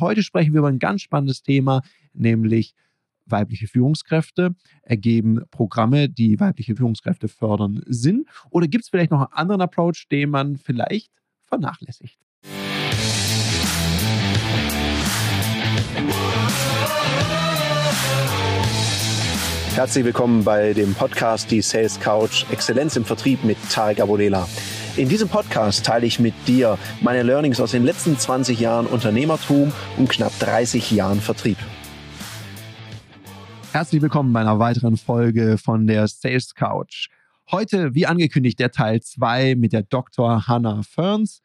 Heute sprechen wir über ein ganz spannendes Thema, nämlich weibliche Führungskräfte. Ergeben Programme, die weibliche Führungskräfte fördern, Sinn? Oder gibt es vielleicht noch einen anderen Approach, den man vielleicht vernachlässigt? Herzlich willkommen bei dem Podcast Die Sales Couch Exzellenz im Vertrieb mit Tarek Abodela. In diesem Podcast teile ich mit dir meine Learnings aus den letzten 20 Jahren Unternehmertum und knapp 30 Jahren Vertrieb. Herzlich willkommen bei einer weiteren Folge von der Sales Couch. Heute, wie angekündigt, der Teil 2 mit der Dr. Hannah Ferns.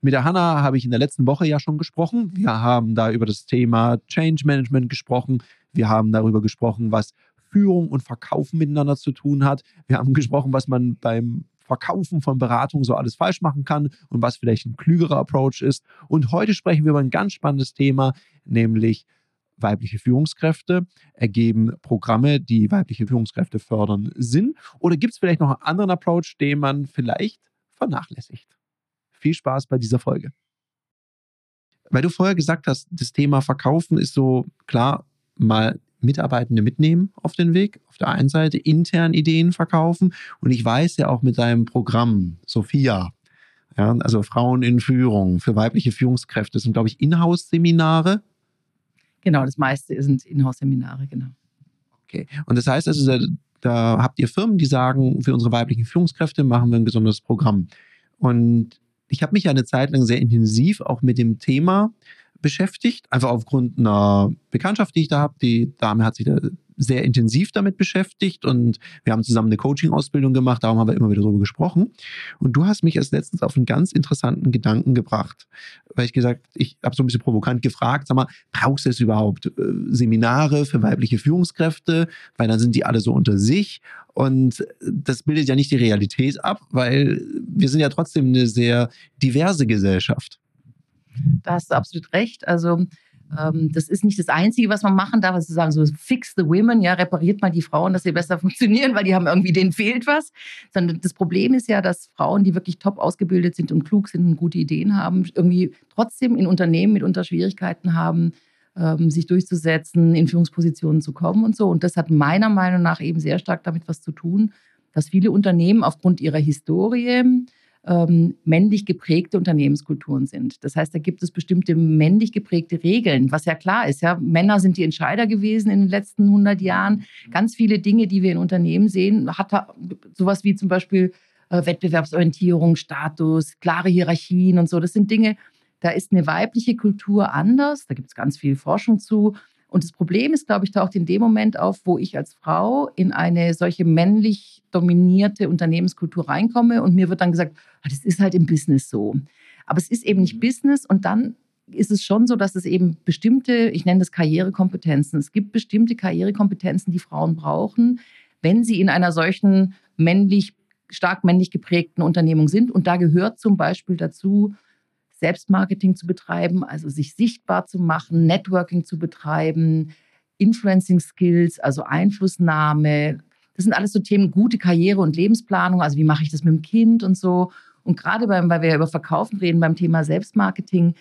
Mit der Hannah habe ich in der letzten Woche ja schon gesprochen. Wir haben da über das Thema Change Management gesprochen. Wir haben darüber gesprochen, was Führung und Verkaufen miteinander zu tun hat. Wir haben gesprochen, was man beim Verkaufen von Beratung so alles falsch machen kann und was vielleicht ein klügerer Approach ist. Und heute sprechen wir über ein ganz spannendes Thema, nämlich weibliche Führungskräfte. Ergeben Programme, die weibliche Führungskräfte fördern, Sinn? Oder gibt es vielleicht noch einen anderen Approach, den man vielleicht vernachlässigt? Viel Spaß bei dieser Folge. Weil du vorher gesagt hast, das Thema Verkaufen ist so klar mal Mitarbeitende mitnehmen auf den Weg. Auf der einen Seite intern Ideen verkaufen. Und ich weiß ja auch mit deinem Programm, Sophia, ja, also Frauen in Führung für weibliche Führungskräfte, sind, glaube ich, Inhouse-Seminare. Genau, das meiste sind Inhouse-Seminare, genau. Okay. Und das heißt also, da, da habt ihr Firmen, die sagen, für unsere weiblichen Führungskräfte machen wir ein besonderes Programm. Und ich habe mich ja eine Zeit lang sehr intensiv auch mit dem Thema beschäftigt, einfach aufgrund einer Bekanntschaft, die ich da habe. Die Dame hat sich da sehr intensiv damit beschäftigt und wir haben zusammen eine Coaching-Ausbildung gemacht, darum haben wir immer wieder darüber gesprochen. Und du hast mich erst letztens auf einen ganz interessanten Gedanken gebracht, weil ich gesagt, ich habe so ein bisschen provokant gefragt, sag mal, brauchst du es überhaupt äh, Seminare für weibliche Führungskräfte, weil dann sind die alle so unter sich und das bildet ja nicht die Realität ab, weil wir sind ja trotzdem eine sehr diverse Gesellschaft. Da hast du absolut recht. Also ähm, das ist nicht das Einzige, was man machen darf, also sagen so fix the women, ja, repariert mal die Frauen, dass sie besser funktionieren, weil die haben irgendwie, denen fehlt was. Sondern das Problem ist ja, dass Frauen, die wirklich top ausgebildet sind und klug sind und gute Ideen haben, irgendwie trotzdem in Unternehmen mitunter Schwierigkeiten haben, ähm, sich durchzusetzen, in Führungspositionen zu kommen und so. Und das hat meiner Meinung nach eben sehr stark damit was zu tun, dass viele Unternehmen aufgrund ihrer Historie ähm, männlich geprägte Unternehmenskulturen sind. Das heißt, da gibt es bestimmte männlich geprägte Regeln, was ja klar ist. Ja, Männer sind die Entscheider gewesen in den letzten 100 Jahren. Ganz viele Dinge, die wir in Unternehmen sehen, hat sowas wie zum Beispiel äh, Wettbewerbsorientierung, Status, klare Hierarchien und so. Das sind Dinge, da ist eine weibliche Kultur anders. Da gibt es ganz viel Forschung zu. Und das Problem ist, glaube ich, taucht in dem Moment auf, wo ich als Frau in eine solche männlich dominierte Unternehmenskultur reinkomme und mir wird dann gesagt, ah, das ist halt im Business so. Aber es ist eben nicht Business und dann ist es schon so, dass es eben bestimmte, ich nenne das Karrierekompetenzen, es gibt bestimmte Karrierekompetenzen, die Frauen brauchen, wenn sie in einer solchen männlich, stark männlich geprägten Unternehmung sind. Und da gehört zum Beispiel dazu, Selbstmarketing zu betreiben, also sich sichtbar zu machen, Networking zu betreiben, Influencing Skills, also Einflussnahme. Das sind alles so Themen, gute Karriere und Lebensplanung, also wie mache ich das mit dem Kind und so. Und gerade beim, weil wir über Verkaufen reden, beim Thema Selbstmarketing,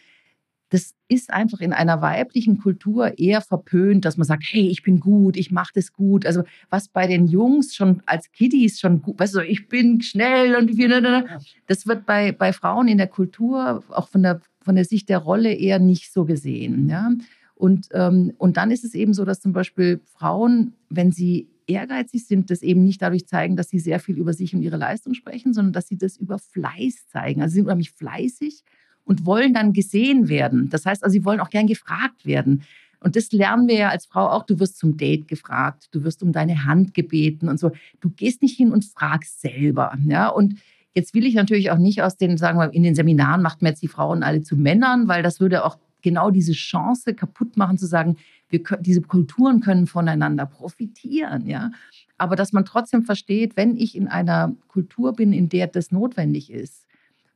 das ist einfach in einer weiblichen Kultur eher verpönt, dass man sagt, hey, ich bin gut, ich mache das gut. Also was bei den Jungs schon als Kiddies schon gut, weißt du, ich bin schnell und wie, ne, ne, ne. das wird bei, bei Frauen in der Kultur, auch von der, von der Sicht der Rolle eher nicht so gesehen. Ja? Und, ähm, und dann ist es eben so, dass zum Beispiel Frauen, wenn sie ehrgeizig sind, das eben nicht dadurch zeigen, dass sie sehr viel über sich und ihre Leistung sprechen, sondern dass sie das über Fleiß zeigen. Also sie sind unheimlich fleißig und wollen dann gesehen werden. Das heißt also, sie wollen auch gern gefragt werden. Und das lernen wir ja als Frau auch. Du wirst zum Date gefragt, du wirst um deine Hand gebeten und so. Du gehst nicht hin und fragst selber. Ja? Und jetzt will ich natürlich auch nicht aus den, sagen wir, in den Seminaren macht man jetzt die Frauen alle zu Männern, weil das würde auch genau diese Chance kaputt machen, zu sagen, wir können, diese Kulturen können voneinander profitieren. Ja? Aber dass man trotzdem versteht, wenn ich in einer Kultur bin, in der das notwendig ist,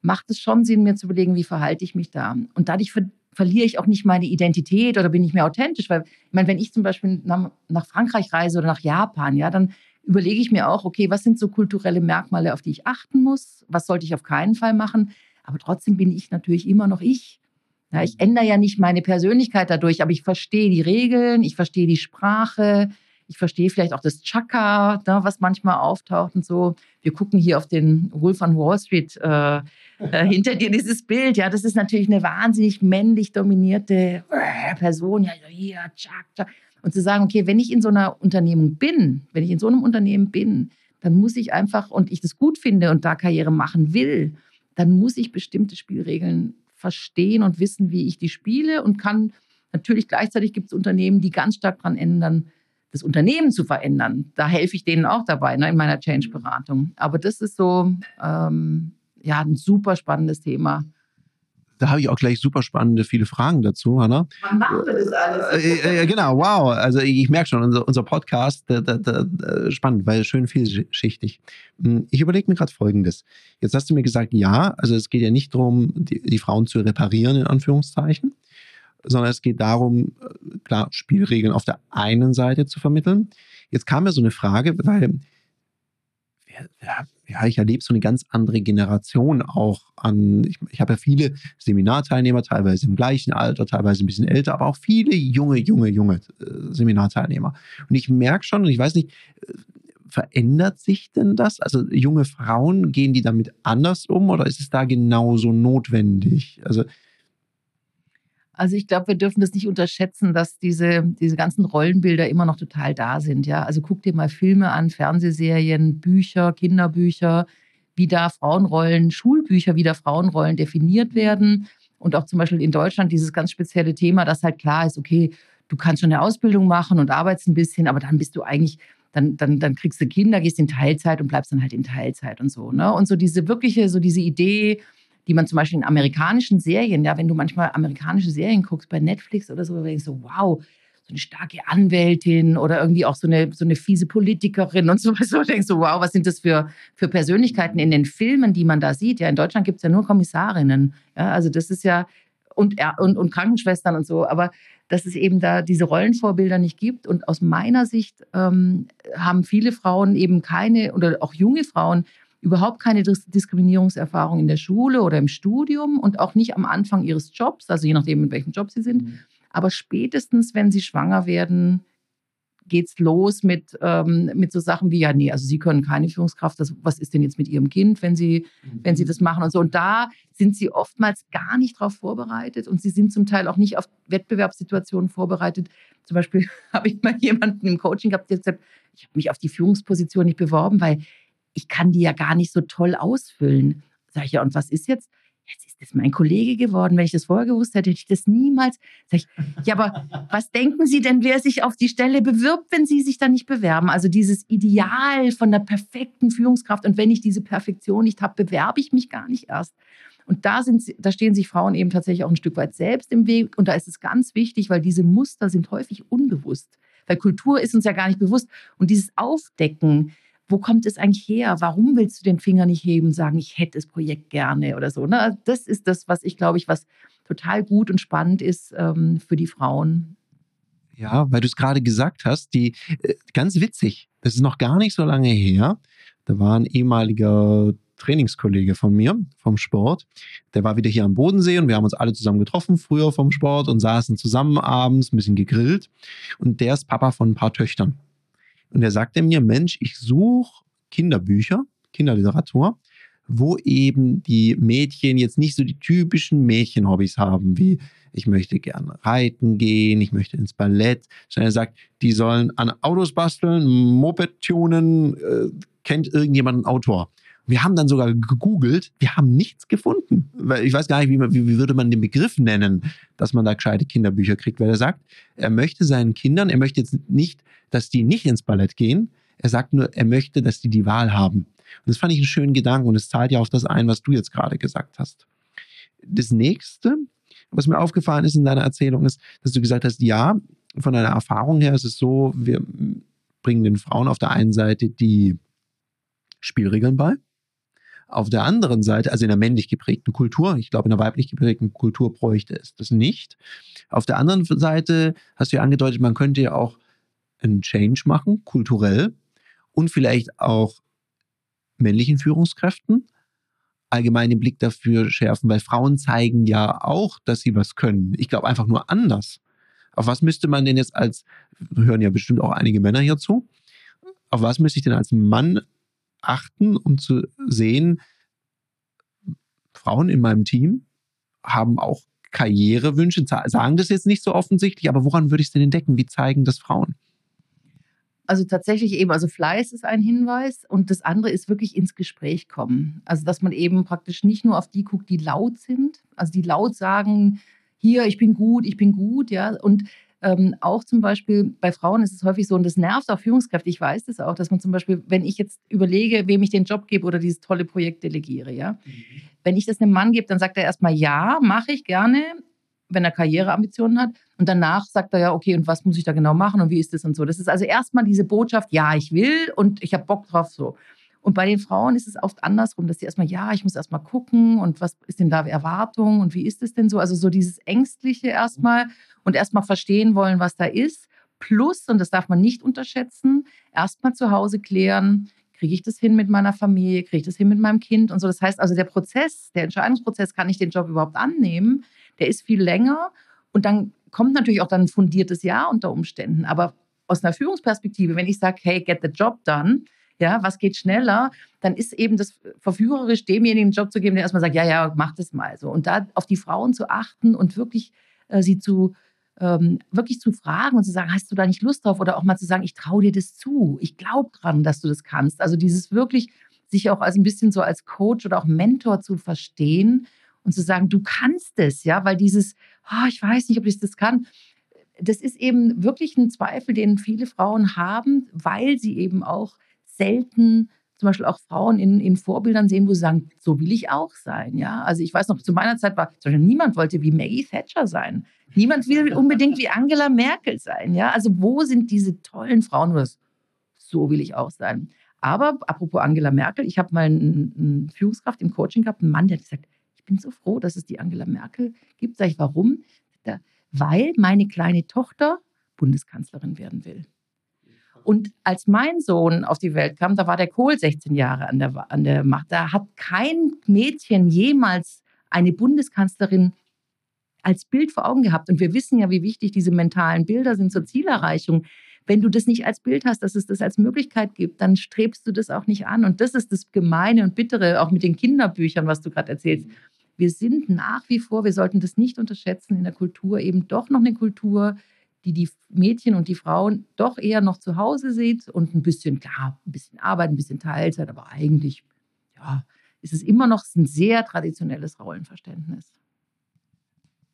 macht es schon Sinn, mir zu überlegen, wie verhalte ich mich da. Und dadurch ver verliere ich auch nicht meine Identität oder bin ich mehr authentisch. Weil, ich meine, wenn ich zum Beispiel nach, nach Frankreich reise oder nach Japan, ja, dann überlege ich mir auch, okay, was sind so kulturelle Merkmale, auf die ich achten muss? Was sollte ich auf keinen Fall machen? Aber trotzdem bin ich natürlich immer noch ich. Ja, ich ändere ja nicht meine Persönlichkeit dadurch, aber ich verstehe die Regeln, ich verstehe die Sprache, ich verstehe vielleicht auch das Chaka, ne, was manchmal auftaucht und so. Wir gucken hier auf den Wolf on Wall Street äh, äh, hinter dir dieses Bild. Ja, das ist natürlich eine wahnsinnig männlich dominierte äh, Person. Ja, hier, Chak, Chak. Und zu sagen, okay, wenn ich in so einer Unternehmung bin, wenn ich in so einem Unternehmen bin, dann muss ich einfach, und ich das gut finde und da Karriere machen will, dann muss ich bestimmte Spielregeln verstehen und wissen, wie ich die spiele und kann natürlich gleichzeitig gibt es Unternehmen, die ganz stark daran ändern, das Unternehmen zu verändern. Da helfe ich denen auch dabei ne, in meiner Change-Beratung. Aber das ist so ähm, ja ein super spannendes Thema. Da habe ich auch gleich super spannende viele Fragen dazu, Hanna. Wann machen wir das alles? Äh, äh, genau, wow. Also ich merke schon, unser, unser Podcast, da, da, da, spannend, weil schön vielschichtig. Hm, ich überlege mir gerade Folgendes. Jetzt hast du mir gesagt, ja, also es geht ja nicht darum, die, die Frauen zu reparieren, in Anführungszeichen, sondern es geht darum, äh, klar, Spielregeln auf der einen Seite zu vermitteln. Jetzt kam mir so eine Frage, weil ja, ja, ich erlebe so eine ganz andere Generation auch an. Ich, ich habe ja viele Seminarteilnehmer, teilweise im gleichen Alter, teilweise ein bisschen älter, aber auch viele junge, junge, junge äh, Seminarteilnehmer. Und ich merke schon, und ich weiß nicht, äh, verändert sich denn das? Also junge Frauen, gehen die damit anders um oder ist es da genauso notwendig? Also also ich glaube, wir dürfen das nicht unterschätzen, dass diese, diese ganzen Rollenbilder immer noch total da sind. Ja? Also guck dir mal Filme an, Fernsehserien, Bücher, Kinderbücher, wie da Frauenrollen, Schulbücher, wie da Frauenrollen definiert werden. Und auch zum Beispiel in Deutschland dieses ganz spezielle Thema, dass halt klar ist, okay, du kannst schon eine Ausbildung machen und arbeitest ein bisschen, aber dann bist du eigentlich, dann, dann, dann kriegst du Kinder, gehst in Teilzeit und bleibst dann halt in Teilzeit und so. Ne? Und so diese wirkliche, so diese Idee, die man zum Beispiel in amerikanischen Serien, ja, wenn du manchmal amerikanische Serien guckst bei Netflix oder so, denkst du, wow, so eine starke Anwältin oder irgendwie auch so eine, so eine fiese Politikerin und so, so denkst du, wow, was sind das für, für Persönlichkeiten in den Filmen, die man da sieht? Ja, in Deutschland gibt es ja nur Kommissarinnen. Ja, also das ist ja, und, und, und Krankenschwestern und so, aber dass es eben da diese Rollenvorbilder nicht gibt. Und aus meiner Sicht ähm, haben viele Frauen eben keine, oder auch junge Frauen, überhaupt keine Diskriminierungserfahrung in der Schule oder im Studium und auch nicht am Anfang ihres Jobs, also je nachdem, in welchem Job sie sind. Mhm. Aber spätestens, wenn sie schwanger werden, geht es los mit, ähm, mit so Sachen wie, ja, nee, also sie können keine Führungskraft, das, was ist denn jetzt mit ihrem Kind, wenn sie, mhm. wenn sie das machen und so. Und da sind sie oftmals gar nicht darauf vorbereitet und sie sind zum Teil auch nicht auf Wettbewerbssituationen vorbereitet. Zum Beispiel habe ich mal jemanden im Coaching gehabt, der gesagt ich habe mich auf die Führungsposition nicht beworben, weil ich kann die ja gar nicht so toll ausfüllen. Sag ich, ja, und was ist jetzt? Jetzt ist das mein Kollege geworden. Wenn ich das vorher gewusst hätte, hätte ich das niemals. Sag ich, ja, aber was denken Sie denn, wer sich auf die Stelle bewirbt, wenn Sie sich dann nicht bewerben? Also dieses Ideal von der perfekten Führungskraft. Und wenn ich diese Perfektion nicht habe, bewerbe ich mich gar nicht erst. Und da, sind, da stehen sich Frauen eben tatsächlich auch ein Stück weit selbst im Weg. Und da ist es ganz wichtig, weil diese Muster sind häufig unbewusst. Weil Kultur ist uns ja gar nicht bewusst. Und dieses Aufdecken, wo kommt es eigentlich her? Warum willst du den Finger nicht heben, sagen, ich hätte das Projekt gerne oder so? Ne? Das ist das, was ich glaube ich, was total gut und spannend ist ähm, für die Frauen. Ja, weil du es gerade gesagt hast, die äh, ganz witzig, das ist noch gar nicht so lange her. Da war ein ehemaliger Trainingskollege von mir vom Sport. Der war wieder hier am Bodensee und wir haben uns alle zusammen getroffen, früher vom Sport und saßen zusammen abends, ein bisschen gegrillt. Und der ist Papa von ein paar Töchtern. Und er sagte mir, Mensch, ich suche Kinderbücher, Kinderliteratur, wo eben die Mädchen jetzt nicht so die typischen Mädchenhobbys haben, wie ich möchte gerne reiten gehen, ich möchte ins Ballett, sondern er sagt, die sollen an Autos basteln, Moped tunen, äh, kennt irgendjemand einen Autor. Wir haben dann sogar gegoogelt, wir haben nichts gefunden. Ich weiß gar nicht, wie, man, wie, wie, würde man den Begriff nennen, dass man da gescheite Kinderbücher kriegt, weil er sagt, er möchte seinen Kindern, er möchte jetzt nicht, dass die nicht ins Ballett gehen, er sagt nur, er möchte, dass die die Wahl haben. Und das fand ich einen schönen Gedanken und es zahlt ja auf das ein, was du jetzt gerade gesagt hast. Das nächste, was mir aufgefallen ist in deiner Erzählung, ist, dass du gesagt hast, ja, von deiner Erfahrung her ist es so, wir bringen den Frauen auf der einen Seite die Spielregeln bei auf der anderen Seite, also in der männlich geprägten Kultur, ich glaube, in der weiblich geprägten Kultur bräuchte es das nicht. Auf der anderen Seite hast du ja angedeutet, man könnte ja auch einen Change machen, kulturell und vielleicht auch männlichen Führungskräften allgemein den Blick dafür schärfen, weil Frauen zeigen ja auch, dass sie was können. Ich glaube einfach nur anders. Auf was müsste man denn jetzt als, hören ja bestimmt auch einige Männer hier zu, auf was müsste ich denn als Mann achten, um zu sehen, Frauen in meinem Team haben auch Karrierewünsche, sagen das jetzt nicht so offensichtlich, aber woran würde ich es denn entdecken? Wie zeigen das Frauen? Also tatsächlich eben, also Fleiß ist ein Hinweis und das andere ist wirklich ins Gespräch kommen. Also dass man eben praktisch nicht nur auf die guckt, die laut sind, also die laut sagen, hier, ich bin gut, ich bin gut, ja, und ähm, auch zum Beispiel bei Frauen ist es häufig so, und das nervt auch Führungskräfte. Ich weiß das auch, dass man zum Beispiel, wenn ich jetzt überlege, wem ich den Job gebe oder dieses tolle Projekt delegiere, ja, mhm. wenn ich das einem Mann gebe, dann sagt er erstmal ja, mache ich gerne, wenn er Karriereambitionen hat. Und danach sagt er ja, okay, und was muss ich da genau machen und wie ist das und so. Das ist also erstmal diese Botschaft, ja, ich will und ich habe Bock drauf so. Und bei den Frauen ist es oft andersrum, dass sie erstmal, ja, ich muss erstmal gucken und was ist denn da Erwartung und wie ist es denn so? Also so dieses Ängstliche erstmal und erstmal verstehen wollen, was da ist. Plus, und das darf man nicht unterschätzen, erstmal zu Hause klären, kriege ich das hin mit meiner Familie, kriege ich das hin mit meinem Kind und so. Das heißt also, der Prozess, der Entscheidungsprozess, kann ich den Job überhaupt annehmen? Der ist viel länger und dann kommt natürlich auch dann ein fundiertes Ja unter Umständen. Aber aus einer Führungsperspektive, wenn ich sage, hey, get the job done, ja, was geht schneller, dann ist eben das verführerisch, demjenigen einen Job zu geben, der erstmal sagt, ja, ja, mach das mal so. Und da auf die Frauen zu achten und wirklich äh, sie zu ähm, wirklich zu fragen und zu sagen, hast du da nicht Lust drauf? Oder auch mal zu sagen, ich traue dir das zu, ich glaube dran, dass du das kannst. Also dieses wirklich sich auch als ein bisschen so als Coach oder auch Mentor zu verstehen und zu sagen, du kannst es, ja, weil dieses, oh, ich weiß nicht, ob ich das kann, das ist eben wirklich ein Zweifel, den viele Frauen haben, weil sie eben auch selten zum Beispiel auch Frauen in, in Vorbildern sehen, wo sie sagen, so will ich auch sein. Ja? Also ich weiß noch, zu meiner Zeit war zum Beispiel niemand wollte wie Maggie Thatcher sein. Niemand will unbedingt wie Angela Merkel sein. Ja? Also wo sind diese tollen Frauen, wo das, so will ich auch sein. Aber apropos Angela Merkel, ich habe mal eine Führungskraft im Coaching gehabt, einen Mann, der hat gesagt, ich bin so froh, dass es die Angela Merkel gibt. Sag ich, warum? Weil meine kleine Tochter Bundeskanzlerin werden will. Und als mein Sohn auf die Welt kam, da war der Kohl 16 Jahre an der, an der Macht. Da hat kein Mädchen jemals eine Bundeskanzlerin als Bild vor Augen gehabt. Und wir wissen ja, wie wichtig diese mentalen Bilder sind zur Zielerreichung. Wenn du das nicht als Bild hast, dass es das als Möglichkeit gibt, dann strebst du das auch nicht an. Und das ist das Gemeine und Bittere, auch mit den Kinderbüchern, was du gerade erzählst. Wir sind nach wie vor, wir sollten das nicht unterschätzen, in der Kultur eben doch noch eine Kultur, die die Mädchen und die Frauen doch eher noch zu Hause sieht und ein bisschen, klar, ein bisschen Arbeit, ein bisschen Teilzeit, aber eigentlich, ja, ist es immer noch ein sehr traditionelles Rollenverständnis.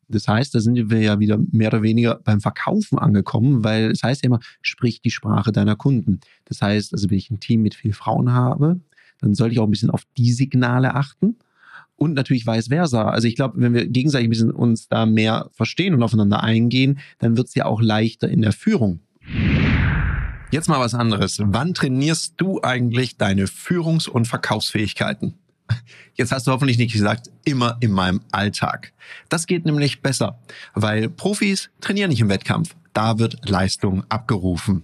Das heißt, da sind wir ja wieder mehr oder weniger beim Verkaufen angekommen, weil es heißt ja immer, sprich die Sprache deiner Kunden. Das heißt, also wenn ich ein Team mit vielen Frauen habe, dann sollte ich auch ein bisschen auf die Signale achten und natürlich vice versa. Also ich glaube, wenn wir gegenseitig ein bisschen uns da mehr verstehen und aufeinander eingehen, dann wird es ja auch leichter in der Führung. Jetzt mal was anderes. Wann trainierst du eigentlich deine Führungs- und Verkaufsfähigkeiten? Jetzt hast du hoffentlich nicht gesagt, immer in meinem Alltag. Das geht nämlich besser, weil Profis trainieren nicht im Wettkampf. Da wird Leistung abgerufen.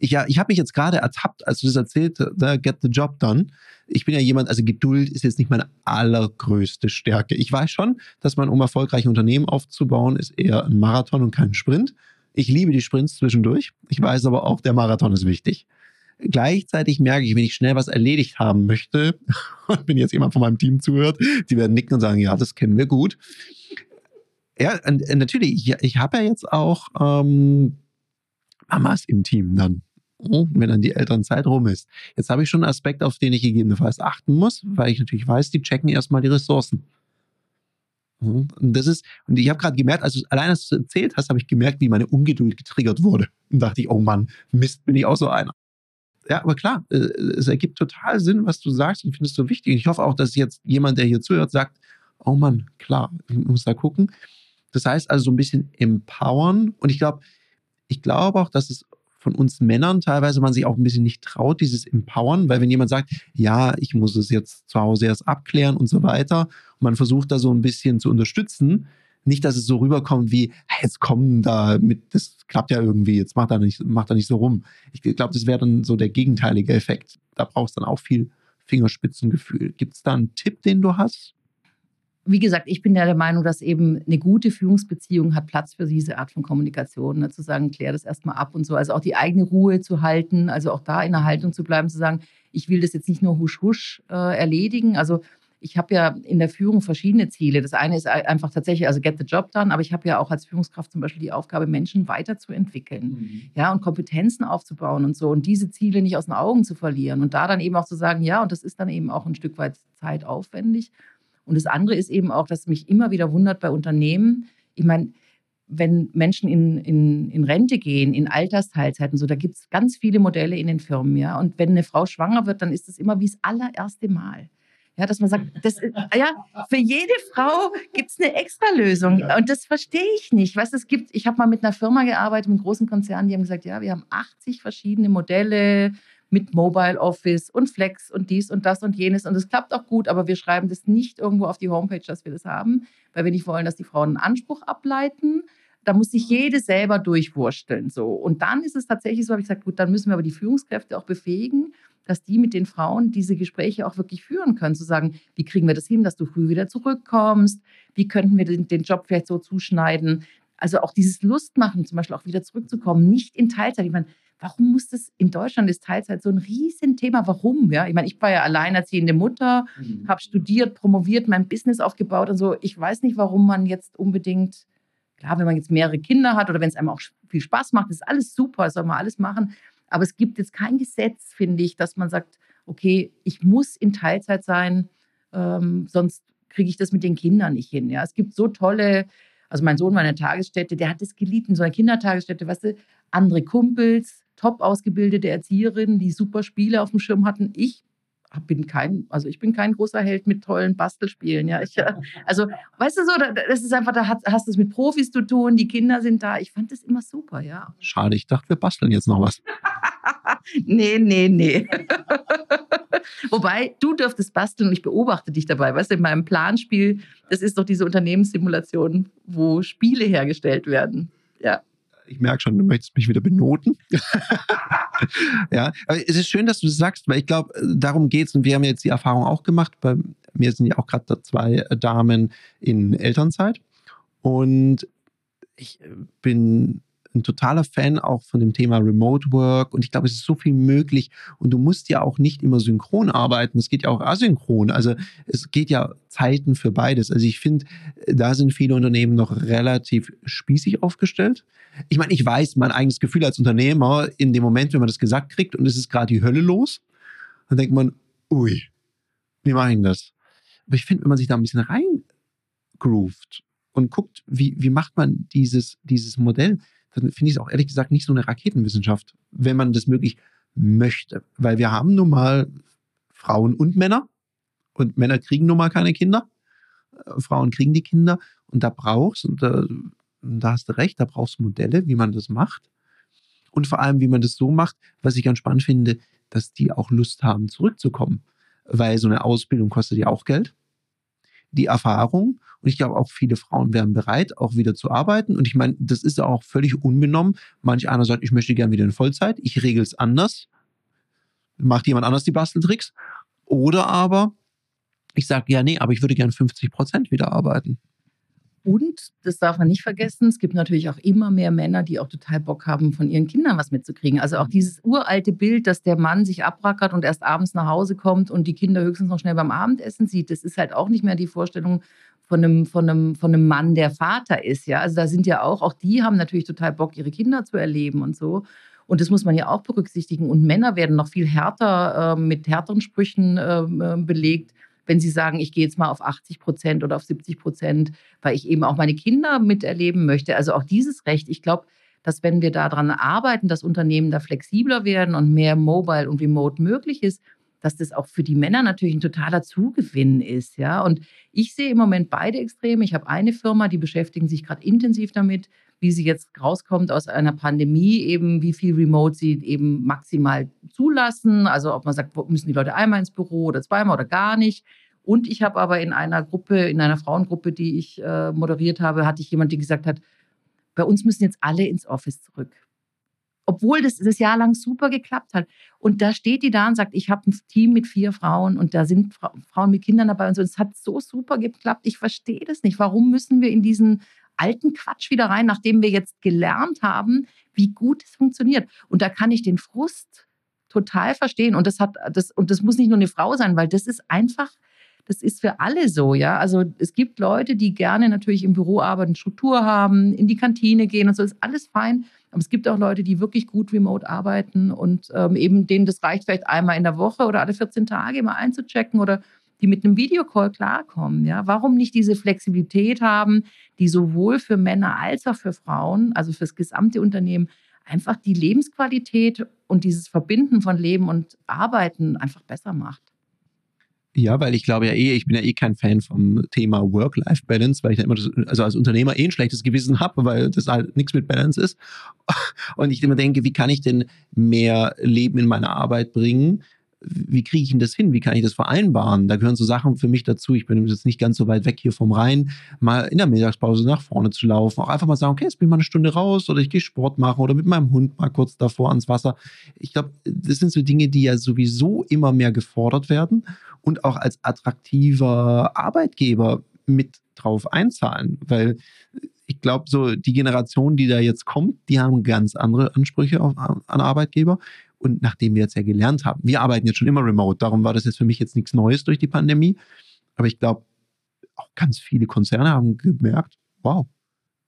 ich, ja, ich habe mich jetzt gerade ertappt, als du das erzählt, da get the job done. Ich bin ja jemand, also Geduld ist jetzt nicht meine allergrößte Stärke. Ich weiß schon, dass man, um erfolgreiche Unternehmen aufzubauen, ist eher ein Marathon und kein Sprint. Ich liebe die Sprints zwischendurch. Ich weiß aber auch, der Marathon ist wichtig. Gleichzeitig merke ich, wenn ich schnell was erledigt haben möchte, und wenn jetzt jemand von meinem Team zuhört, die werden nicken und sagen, ja, das kennen wir gut. Ja, natürlich, ich, ich habe ja jetzt auch ähm, Mamas im Team dann. Oh, wenn dann die Elternzeit rum ist. Jetzt habe ich schon einen Aspekt, auf den ich gegebenenfalls achten muss, weil ich natürlich weiß, die checken erstmal die Ressourcen. Und das ist, und ich habe gerade gemerkt, als du allein als du erzählt hast, habe ich gemerkt, wie meine Ungeduld getriggert wurde. Und dachte ich, oh Mann, Mist, bin ich auch so einer. Ja, aber klar, äh, es ergibt total Sinn, was du sagst. Und ich finde es so wichtig. Und ich hoffe auch, dass jetzt jemand, der hier zuhört, sagt, oh Mann, klar, ich muss da gucken. Das heißt also so ein bisschen empowern. Und ich glaube, ich glaube auch, dass es von uns Männern teilweise man sich auch ein bisschen nicht traut, dieses Empowern, weil wenn jemand sagt, ja, ich muss es jetzt zu Hause erst abklären und so weiter, und man versucht da so ein bisschen zu unterstützen, nicht, dass es so rüberkommt wie, jetzt kommen da mit, das klappt ja irgendwie, jetzt macht er nicht, macht er nicht so rum. Ich glaube, das wäre dann so der gegenteilige Effekt. Da brauchst du dann auch viel Fingerspitzengefühl. Gibt es da einen Tipp, den du hast? Wie gesagt, ich bin ja der Meinung, dass eben eine gute Führungsbeziehung hat Platz für diese Art von Kommunikation. Ne? Zu sagen, klär das erstmal ab und so. Also auch die eigene Ruhe zu halten, also auch da in der Haltung zu bleiben, zu sagen, ich will das jetzt nicht nur husch husch äh, erledigen. Also ich habe ja in der Führung verschiedene Ziele. Das eine ist einfach tatsächlich, also get the job done, aber ich habe ja auch als Führungskraft zum Beispiel die Aufgabe, Menschen weiterzuentwickeln, mhm. ja, und Kompetenzen aufzubauen und so und diese Ziele nicht aus den Augen zu verlieren und da dann eben auch zu sagen, ja, und das ist dann eben auch ein Stück weit zeitaufwendig und das andere ist eben auch, dass mich immer wieder wundert bei Unternehmen. Ich meine, wenn Menschen in, in, in Rente gehen, in Altersteilzeiten, so, da gibt es ganz viele Modelle in den Firmen, ja. Und wenn eine Frau schwanger wird, dann ist das immer wie das allererste Mal. Ja, dass man sagt, das, ja, für jede Frau gibt es eine Extralösung. Und das verstehe ich nicht. Was es gibt, ich habe mal mit einer Firma gearbeitet, mit einem großen Konzern, die haben gesagt, ja, wir haben 80 verschiedene Modelle mit Mobile Office und Flex und dies und das und jenes. Und es klappt auch gut, aber wir schreiben das nicht irgendwo auf die Homepage, dass wir das haben, weil wir nicht wollen, dass die Frauen einen Anspruch ableiten. Da muss sich jede selber durchwursteln. So. Und dann ist es tatsächlich so, habe ich gesagt, gut, dann müssen wir aber die Führungskräfte auch befähigen, dass die mit den Frauen diese Gespräche auch wirklich führen können. Zu sagen, wie kriegen wir das hin, dass du früh wieder zurückkommst? Wie könnten wir den, den Job vielleicht so zuschneiden? Also auch dieses Lustmachen, zum Beispiel auch wieder zurückzukommen, nicht in Teilzeit. Ich meine, warum muss das in Deutschland ist Teilzeit so ein Riesenthema? Warum? Ja, ich meine, ich war ja alleinerziehende Mutter, mhm. habe studiert, promoviert, mein Business aufgebaut und so. Ich weiß nicht, warum man jetzt unbedingt, klar, wenn man jetzt mehrere Kinder hat oder wenn es einem auch viel Spaß macht, ist alles super, soll man alles machen. Aber es gibt jetzt kein Gesetz, finde ich, dass man sagt, okay, ich muss in Teilzeit sein, ähm, sonst kriege ich das mit den Kindern nicht hin. Ja, es gibt so tolle also mein Sohn war in der Tagesstätte, der hat es geliebt in so einer Kindertagesstätte, weißt du, andere Kumpels, top ausgebildete Erzieherinnen, die super Spiele auf dem Schirm hatten. Ich bin kein, also ich bin kein großer Held mit tollen Bastelspielen. Ja, ich, äh, also weißt du so, das ist einfach, da hast, du es mit Profis zu tun, die Kinder sind da. Ich fand das immer super, ja. Schade, ich dachte, wir basteln jetzt noch was. nee, nee, nee. Wobei, du dürftest basteln und ich beobachte dich dabei. Weißt du, in meinem Planspiel, das ist doch diese Unternehmenssimulation, wo Spiele hergestellt werden. Ja ich merke schon, du möchtest mich wieder benoten. ja, aber es ist schön, dass du das sagst, weil ich glaube, darum geht es. Und wir haben jetzt die Erfahrung auch gemacht. Bei mir sind ja auch gerade zwei Damen in Elternzeit. Und ich bin ein totaler Fan auch von dem Thema Remote Work und ich glaube, es ist so viel möglich und du musst ja auch nicht immer synchron arbeiten, es geht ja auch asynchron, also es geht ja Zeiten für beides. Also ich finde, da sind viele Unternehmen noch relativ spießig aufgestellt. Ich meine, ich weiß mein eigenes Gefühl als Unternehmer in dem Moment, wenn man das gesagt kriegt und es ist gerade die Hölle los, dann denkt man, ui, wie mache ich das? Aber ich finde, wenn man sich da ein bisschen reingroovt und guckt, wie, wie macht man dieses, dieses Modell, dann finde ich es auch ehrlich gesagt nicht so eine Raketenwissenschaft, wenn man das möglich möchte. Weil wir haben nun mal Frauen und Männer und Männer kriegen nun mal keine Kinder. Äh, Frauen kriegen die Kinder und da brauchst, und da, da hast du recht, da brauchst du Modelle, wie man das macht. Und vor allem, wie man das so macht, was ich ganz spannend finde, dass die auch Lust haben, zurückzukommen. Weil so eine Ausbildung kostet ja auch Geld. Die Erfahrung und ich glaube auch viele Frauen wären bereit, auch wieder zu arbeiten. Und ich meine, das ist auch völlig unbenommen. Manch einer sagt, ich möchte gerne wieder in Vollzeit. Ich regel es anders. Macht jemand anders die Basteltricks. Oder aber ich sage, ja, nee, aber ich würde gerne 50 Prozent wieder arbeiten. Und, das darf man nicht vergessen, es gibt natürlich auch immer mehr Männer, die auch total Bock haben, von ihren Kindern was mitzukriegen. Also auch dieses uralte Bild, dass der Mann sich abrackert und erst abends nach Hause kommt und die Kinder höchstens noch schnell beim Abendessen sieht, das ist halt auch nicht mehr die Vorstellung von einem, von einem, von einem Mann, der Vater ist. Ja? Also da sind ja auch, auch die haben natürlich total Bock, ihre Kinder zu erleben und so. Und das muss man ja auch berücksichtigen. Und Männer werden noch viel härter äh, mit härteren Sprüchen ähm, äh, belegt, wenn sie sagen, ich gehe jetzt mal auf 80 Prozent oder auf 70 Prozent, weil ich eben auch meine Kinder miterleben möchte. Also auch dieses Recht. Ich glaube, dass wenn wir daran arbeiten, dass Unternehmen da flexibler werden und mehr Mobile und Remote möglich ist, dass das auch für die Männer natürlich ein totaler Zugewinn ist, ja. Und ich sehe im Moment beide Extreme. Ich habe eine Firma, die beschäftigen sich gerade intensiv damit, wie sie jetzt rauskommt aus einer Pandemie, eben wie viel Remote sie eben maximal zulassen. Also ob man sagt, müssen die Leute einmal ins Büro oder zweimal oder gar nicht. Und ich habe aber in einer Gruppe, in einer Frauengruppe, die ich äh, moderiert habe, hatte ich jemanden, der gesagt hat, bei uns müssen jetzt alle ins Office zurück obwohl das das Jahr lang super geklappt hat. Und da steht die da und sagt, ich habe ein Team mit vier Frauen und da sind Fra Frauen mit Kindern dabei und so. Es hat so super geklappt. Ich verstehe das nicht. Warum müssen wir in diesen alten Quatsch wieder rein, nachdem wir jetzt gelernt haben, wie gut es funktioniert? Und da kann ich den Frust total verstehen. Und das hat das und das muss nicht nur eine Frau sein, weil das ist einfach das ist für alle so, ja. Also es gibt Leute, die gerne natürlich im Büro arbeiten, Struktur haben, in die Kantine gehen und so, ist alles fein. Aber es gibt auch Leute, die wirklich gut remote arbeiten und ähm, eben denen das reicht vielleicht einmal in der Woche oder alle 14 Tage mal einzuchecken oder die mit einem Videocall klarkommen. Ja? Warum nicht diese Flexibilität haben, die sowohl für Männer als auch für Frauen, also für das gesamte Unternehmen, einfach die Lebensqualität und dieses Verbinden von Leben und Arbeiten einfach besser macht? Ja, weil ich glaube ja eh, ich bin ja eh kein Fan vom Thema Work-Life-Balance, weil ich da immer, das, also als Unternehmer eh ein schlechtes Gewissen habe, weil das halt nichts mit Balance ist. Und ich immer denke, wie kann ich denn mehr Leben in meine Arbeit bringen? Wie kriege ich denn das hin? Wie kann ich das vereinbaren? Da gehören so Sachen für mich dazu. Ich bin jetzt nicht ganz so weit weg hier vom Rhein, mal in der Mittagspause nach vorne zu laufen. Auch einfach mal sagen, okay, jetzt bin ich mal eine Stunde raus oder ich gehe Sport machen oder mit meinem Hund mal kurz davor ans Wasser. Ich glaube, das sind so Dinge, die ja sowieso immer mehr gefordert werden und auch als attraktiver Arbeitgeber mit drauf einzahlen, weil ich glaube, so die Generation, die da jetzt kommt, die haben ganz andere Ansprüche auf, an Arbeitgeber. Und nachdem wir jetzt ja gelernt haben, wir arbeiten jetzt schon immer remote, darum war das jetzt für mich jetzt nichts Neues durch die Pandemie. Aber ich glaube, auch ganz viele Konzerne haben gemerkt, wow,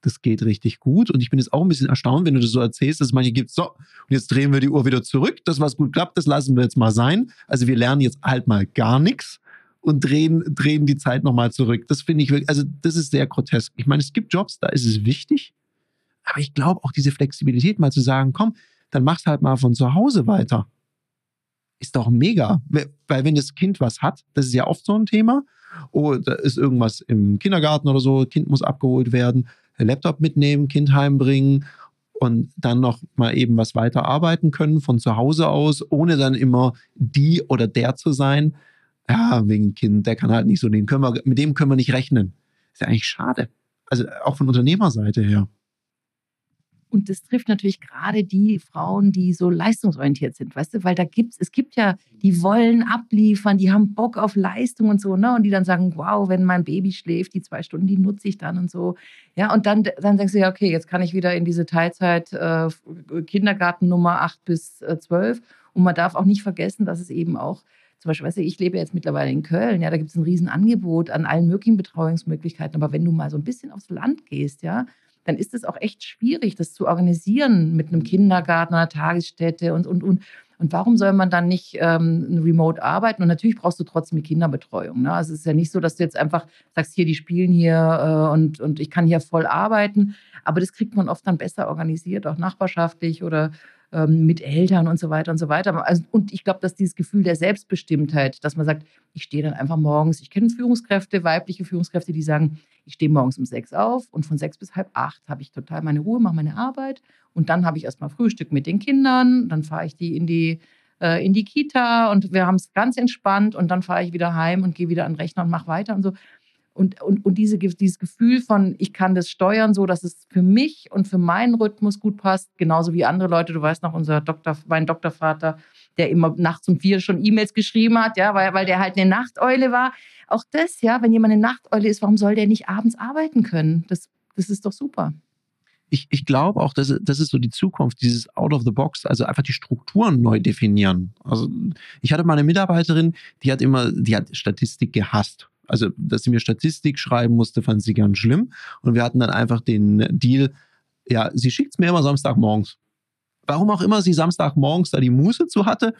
das geht richtig gut. Und ich bin jetzt auch ein bisschen erstaunt, wenn du das so erzählst, dass es manche gibt, so, und jetzt drehen wir die Uhr wieder zurück. Das, was gut klappt, das lassen wir jetzt mal sein. Also wir lernen jetzt halt mal gar nichts und drehen, drehen die Zeit nochmal zurück. Das finde ich wirklich, also das ist sehr grotesk. Ich meine, es gibt Jobs, da ist es wichtig. Aber ich glaube auch diese Flexibilität mal zu sagen, komm, dann mach's halt mal von zu Hause weiter. Ist doch mega. Weil wenn das Kind was hat, das ist ja oft so ein Thema. Oh, da ist irgendwas im Kindergarten oder so, Kind muss abgeholt werden Laptop mitnehmen, Kind heimbringen und dann noch mal eben was weiter arbeiten können von zu Hause aus, ohne dann immer die oder der zu sein. Ja, wegen Kind, der kann halt nicht so, den können wir, mit dem können wir nicht rechnen. Ist ja eigentlich schade. Also auch von Unternehmerseite her. Und das trifft natürlich gerade die Frauen, die so leistungsorientiert sind, weißt du, weil da gibt's, es gibt ja, die wollen abliefern, die haben Bock auf Leistung und so, ne? Und die dann sagen, wow, wenn mein Baby schläft, die zwei Stunden, die nutze ich dann und so. Ja, und dann, dann denkst du ja, okay, jetzt kann ich wieder in diese Teilzeit äh, Kindergarten Nummer 8 bis äh, 12. Und man darf auch nicht vergessen, dass es eben auch zum Beispiel, weißt du, ich lebe jetzt mittlerweile in Köln, ja, da gibt es ein Riesenangebot an allen möglichen Betreuungsmöglichkeiten. Aber wenn du mal so ein bisschen aufs Land gehst, ja, dann ist es auch echt schwierig, das zu organisieren mit einem Kindergarten, einer Tagesstätte und, und, und. Und warum soll man dann nicht ähm, remote arbeiten? Und natürlich brauchst du trotzdem die Kinderbetreuung. Ne? Also es ist ja nicht so, dass du jetzt einfach sagst, hier, die spielen hier äh, und, und ich kann hier voll arbeiten. Aber das kriegt man oft dann besser organisiert, auch nachbarschaftlich oder ähm, mit Eltern und so weiter und so weiter. Also, und ich glaube, dass dieses Gefühl der Selbstbestimmtheit, dass man sagt, ich stehe dann einfach morgens, ich kenne Führungskräfte, weibliche Führungskräfte, die sagen, ich stehe morgens um sechs auf und von sechs bis halb acht habe ich total meine Ruhe, mache meine Arbeit und dann habe ich erstmal Frühstück mit den Kindern, dann fahre ich die in die äh, in die Kita und wir haben es ganz entspannt und dann fahre ich wieder heim und gehe wieder an den Rechner und mache weiter und so. Und, und, und diese, dieses Gefühl von, ich kann das steuern, so dass es für mich und für meinen Rhythmus gut passt, genauso wie andere Leute. Du weißt noch, unser Doktor, mein Doktorvater, der immer nachts um vier schon E-Mails geschrieben hat, ja, weil, weil der halt eine Nachteule war. Auch das, ja, wenn jemand eine Nachteule ist, warum soll der nicht abends arbeiten können? Das, das ist doch super. Ich, ich glaube auch, dass das ist so die Zukunft, dieses Out of the Box, also einfach die Strukturen neu definieren. Also ich hatte mal eine Mitarbeiterin, die hat immer, die hat Statistik gehasst also, dass sie mir Statistik schreiben musste, fand sie ganz schlimm. Und wir hatten dann einfach den Deal, ja, sie schickt es mir immer Samstagmorgens. Warum auch immer sie Samstagmorgens da die Muße zu hatte.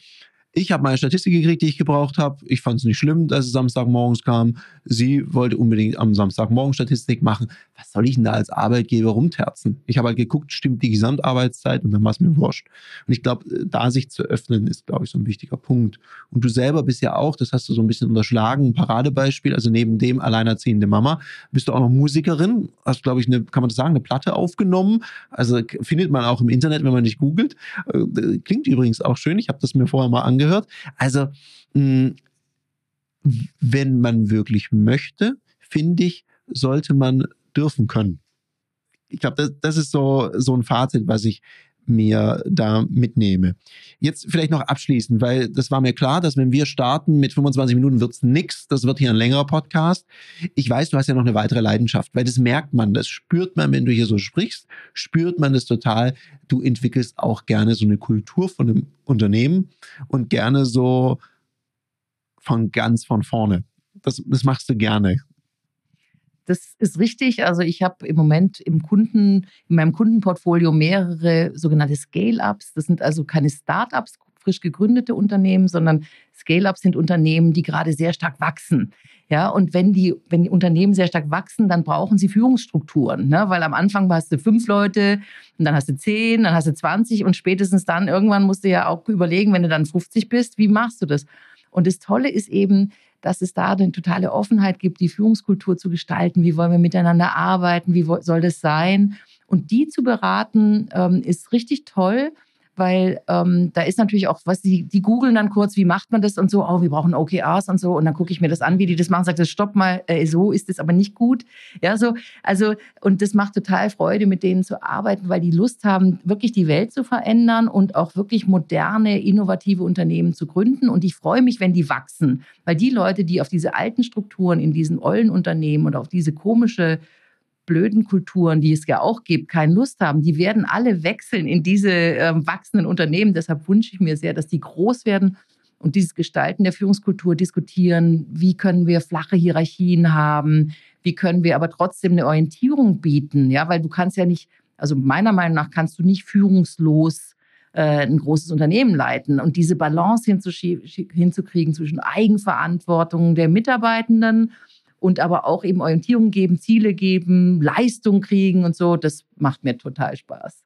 Ich habe meine Statistik gekriegt, die ich gebraucht habe. Ich fand es nicht schlimm, dass es Samstagmorgens kam. Sie wollte unbedingt am Samstagmorgen Statistik machen. Was soll ich denn da als Arbeitgeber rumterzen? Ich habe halt geguckt, stimmt die Gesamtarbeitszeit und dann war es mir wurscht. Und ich glaube, äh, da sich zu öffnen, ist, glaube ich, so ein wichtiger Punkt. Und du selber bist ja auch, das hast du so ein bisschen unterschlagen, ein Paradebeispiel, also neben dem alleinerziehende Mama, bist du auch noch Musikerin, hast, glaube ich, eine, kann man das sagen, eine Platte aufgenommen. Also findet man auch im Internet, wenn man nicht googelt. Äh, klingt übrigens auch schön, ich habe das mir vorher mal angehört. Also, mh, wenn man wirklich möchte, finde ich, sollte man dürfen können. Ich glaube, das, das ist so, so ein Fazit, was ich mir da mitnehme. Jetzt vielleicht noch abschließend, weil das war mir klar, dass wenn wir starten mit 25 Minuten wird's nix. Das wird hier ein längerer Podcast. Ich weiß, du hast ja noch eine weitere Leidenschaft, weil das merkt man, das spürt man, wenn du hier so sprichst, spürt man das total. Du entwickelst auch gerne so eine Kultur von einem Unternehmen und gerne so von ganz von vorne. Das, das machst du gerne. Das ist richtig. Also ich habe im Moment im Kunden, in meinem Kundenportfolio mehrere sogenannte Scale-Ups. Das sind also keine Start-ups, frisch gegründete Unternehmen, sondern Scale-ups sind Unternehmen, die gerade sehr stark wachsen. Ja, und wenn die, wenn die Unternehmen sehr stark wachsen, dann brauchen sie Führungsstrukturen, ne? weil am Anfang hast du fünf Leute und dann hast du zehn, dann hast du 20 und spätestens dann irgendwann musst du ja auch überlegen, wenn du dann 50 bist, wie machst du das? Und das Tolle ist eben, dass es da eine totale Offenheit gibt, die Führungskultur zu gestalten. Wie wollen wir miteinander arbeiten? Wie soll das sein? Und die zu beraten, ähm, ist richtig toll weil ähm, da ist natürlich auch, was die, die googeln dann kurz, wie macht man das und so, oh, wir brauchen OKRs und so und dann gucke ich mir das an, wie die das machen, sagt, stopp mal, äh, so ist es aber nicht gut. Ja, so, also, und das macht total Freude, mit denen zu arbeiten, weil die Lust haben, wirklich die Welt zu verändern und auch wirklich moderne, innovative Unternehmen zu gründen. Und ich freue mich, wenn die wachsen, weil die Leute, die auf diese alten Strukturen in diesen ollen Unternehmen und auf diese komische blöden Kulturen, die es ja auch gibt, keine Lust haben, die werden alle wechseln in diese äh, wachsenden Unternehmen. Deshalb wünsche ich mir sehr, dass die groß werden und dieses Gestalten der Führungskultur diskutieren. Wie können wir flache Hierarchien haben? Wie können wir aber trotzdem eine Orientierung bieten? Ja, weil du kannst ja nicht, also meiner Meinung nach kannst du nicht führungslos äh, ein großes Unternehmen leiten und diese Balance hinzukriegen zwischen Eigenverantwortung der Mitarbeitenden und aber auch eben Orientierung geben, Ziele geben, Leistung kriegen und so. Das macht mir total Spaß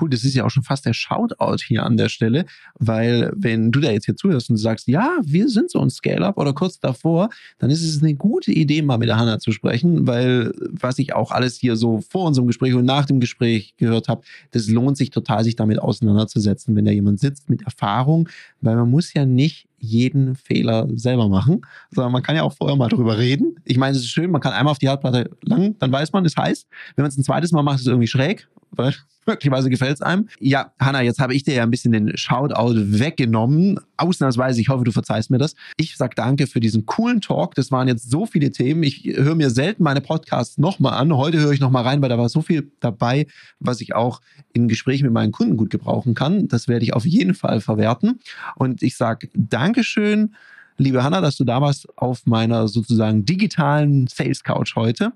cool, das ist ja auch schon fast der Shoutout hier an der Stelle, weil wenn du da jetzt hier zuhörst und sagst, ja, wir sind so ein Scale-Up oder kurz davor, dann ist es eine gute Idee, mal mit der Hanna zu sprechen, weil was ich auch alles hier so vor unserem Gespräch und nach dem Gespräch gehört habe, das lohnt sich total, sich damit auseinanderzusetzen, wenn da jemand sitzt mit Erfahrung, weil man muss ja nicht jeden Fehler selber machen, sondern man kann ja auch vorher mal drüber reden. Ich meine, es ist schön, man kann einmal auf die Herdplatte lang, dann weiß man, es heißt. Wenn man es ein zweites Mal macht, ist es irgendwie schräg, weil möglicherweise gefällt es einem. Ja, Hanna, jetzt habe ich dir ja ein bisschen den Shoutout weggenommen. Ausnahmsweise, ich hoffe, du verzeihst mir das. Ich sag danke für diesen coolen Talk. Das waren jetzt so viele Themen. Ich höre mir selten meine Podcasts nochmal an. Heute höre ich nochmal rein, weil da war so viel dabei, was ich auch in Gesprächen mit meinen Kunden gut gebrauchen kann. Das werde ich auf jeden Fall verwerten. Und ich sage Dankeschön, liebe Hanna, dass du da warst auf meiner sozusagen digitalen Sales Couch heute.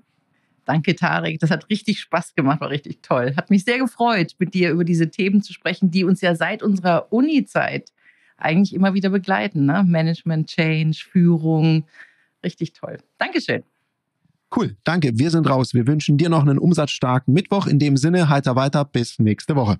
Danke, Tarek. Das hat richtig Spaß gemacht, war richtig toll. Hat mich sehr gefreut, mit dir über diese Themen zu sprechen, die uns ja seit unserer Uni-Zeit eigentlich immer wieder begleiten. Ne? Management, Change, Führung. Richtig toll. Dankeschön. Cool, danke. Wir sind raus. Wir wünschen dir noch einen umsatzstarken Mittwoch. In dem Sinne, heiter weiter. Bis nächste Woche.